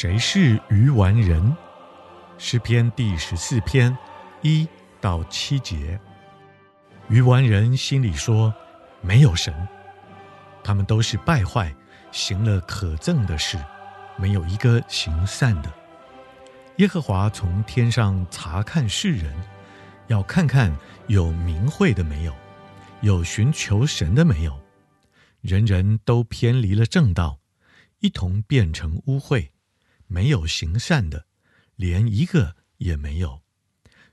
谁是愚顽人？诗篇第十四篇一到七节。愚顽人心里说：“没有神。”他们都是败坏，行了可憎的事，没有一个行善的。耶和华从天上察看世人，要看看有明慧的没有，有寻求神的没有。人人都偏离了正道，一同变成污秽。没有行善的，连一个也没有。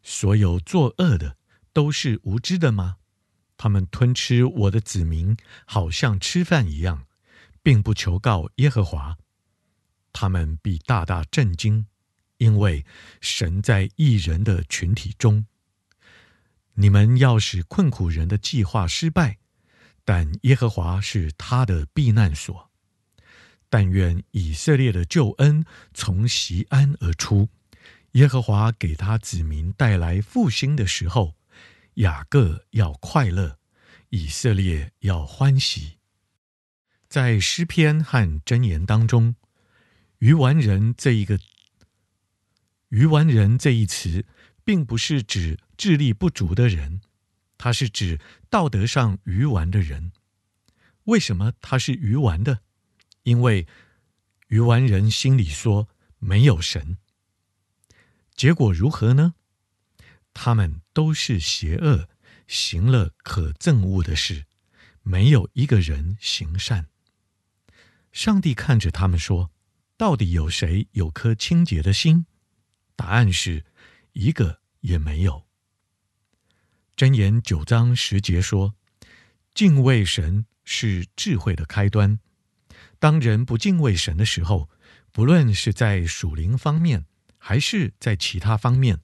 所有作恶的都是无知的吗？他们吞吃我的子民，好像吃饭一样，并不求告耶和华。他们必大大震惊，因为神在义人的群体中。你们要使困苦人的计划失败，但耶和华是他的避难所。但愿以色列的救恩从锡安而出，耶和华给他子民带来复兴的时候，雅各要快乐，以色列要欢喜。在诗篇和箴言当中，“愚顽人”这一个“愚顽人”这一词，并不是指智力不足的人，它是指道德上愚顽的人。为什么他是愚顽的？因为愚顽人心里说没有神，结果如何呢？他们都是邪恶，行了可憎恶的事，没有一个人行善。上帝看着他们说：“到底有谁有颗清洁的心？”答案是一个也没有。箴言九章十节说：“敬畏神是智慧的开端。”当人不敬畏神的时候，不论是在属灵方面，还是在其他方面，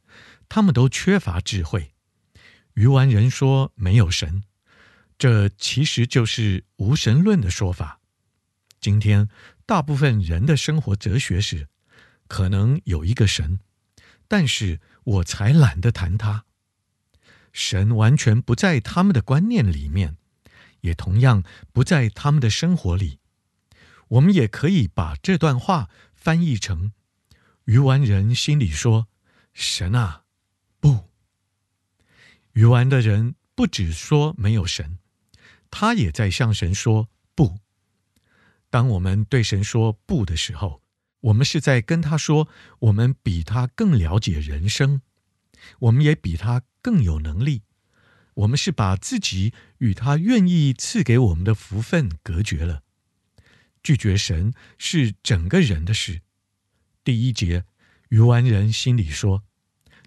他们都缺乏智慧。愚顽人说没有神，这其实就是无神论的说法。今天大部分人的生活哲学是，可能有一个神，但是我才懒得谈他。神完全不在他们的观念里面，也同样不在他们的生活里。我们也可以把这段话翻译成：鱼丸人心里说：“神啊，不。”鱼丸的人不只说没有神，他也在向神说不。当我们对神说不的时候，我们是在跟他说：我们比他更了解人生，我们也比他更有能力。我们是把自己与他愿意赐给我们的福分隔绝了。拒绝神是整个人的事。第一节，愚顽人心里说，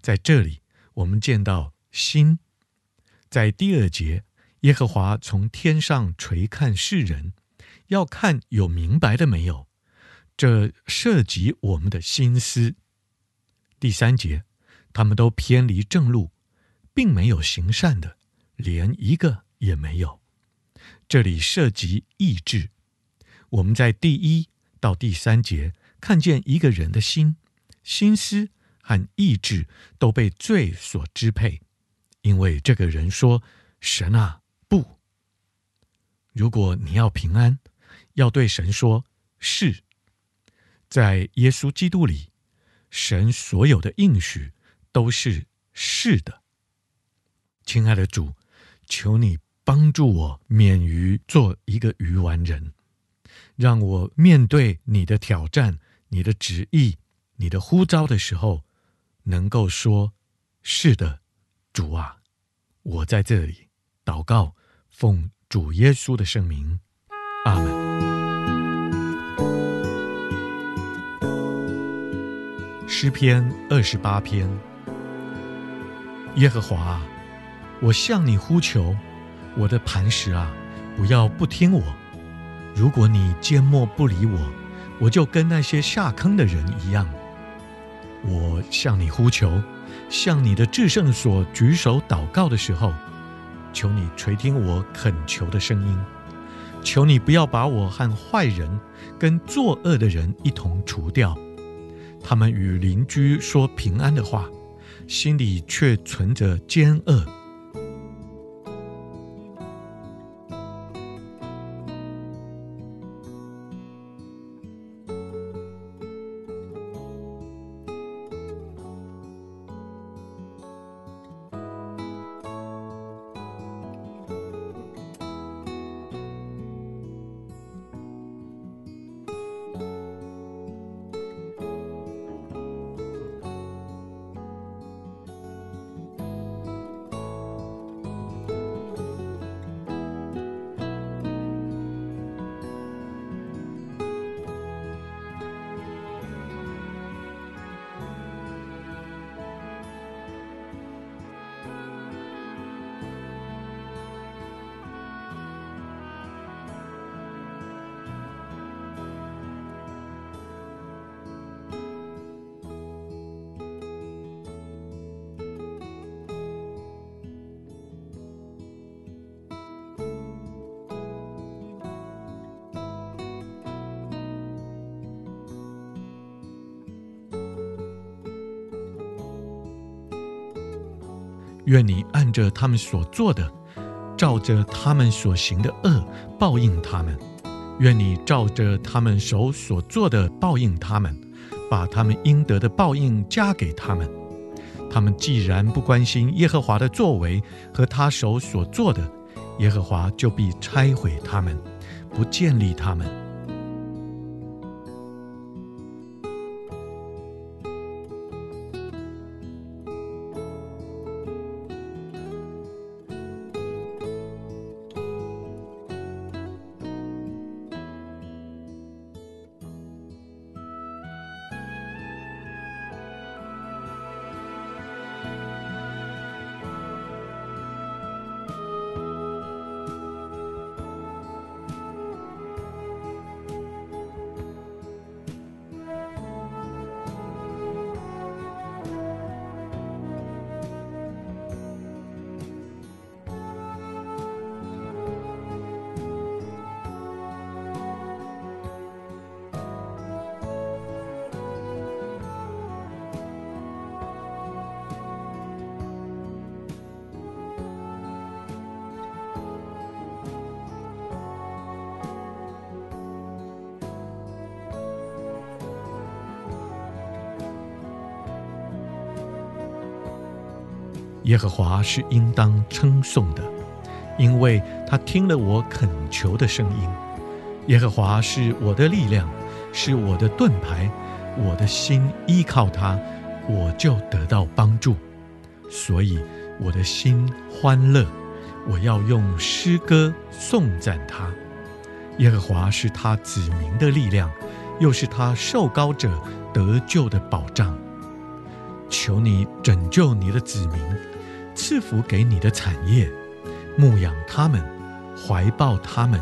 在这里我们见到心。在第二节，耶和华从天上垂看世人，要看有明白的没有。这涉及我们的心思。第三节，他们都偏离正路，并没有行善的，连一个也没有。这里涉及意志。我们在第一到第三节看见一个人的心、心思和意志都被罪所支配，因为这个人说：“神啊，不！”如果你要平安，要对神说“是”。在耶稣基督里，神所有的应许都是“是的”。亲爱的主，求你帮助我免于做一个愚顽人。让我面对你的挑战、你的旨意、你的呼召的时候，能够说：“是的，主啊，我在这里祷告，奉主耶稣的圣名，阿门。”诗篇二十八篇，耶和华，我向你呼求，我的磐石啊，不要不听我。如果你缄默不理我，我就跟那些下坑的人一样。我向你呼求，向你的至圣所举手祷告的时候，求你垂听我恳求的声音。求你不要把我和坏人跟作恶的人一同除掉。他们与邻居说平安的话，心里却存着奸恶。愿你按着他们所做的，照着他们所行的恶报应他们；愿你照着他们手所做的报应他们，把他们应得的报应加给他们。他们既然不关心耶和华的作为和他手所做的，耶和华就必拆毁他们，不建立他们。耶和华是应当称颂的，因为他听了我恳求的声音。耶和华是我的力量，是我的盾牌，我的心依靠他，我就得到帮助。所以我的心欢乐，我要用诗歌颂赞他。耶和华是他子民的力量，又是他受膏者得救的保障。求你拯救你的子民。赐福给你的产业，牧养他们，怀抱他们，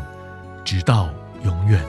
直到永远。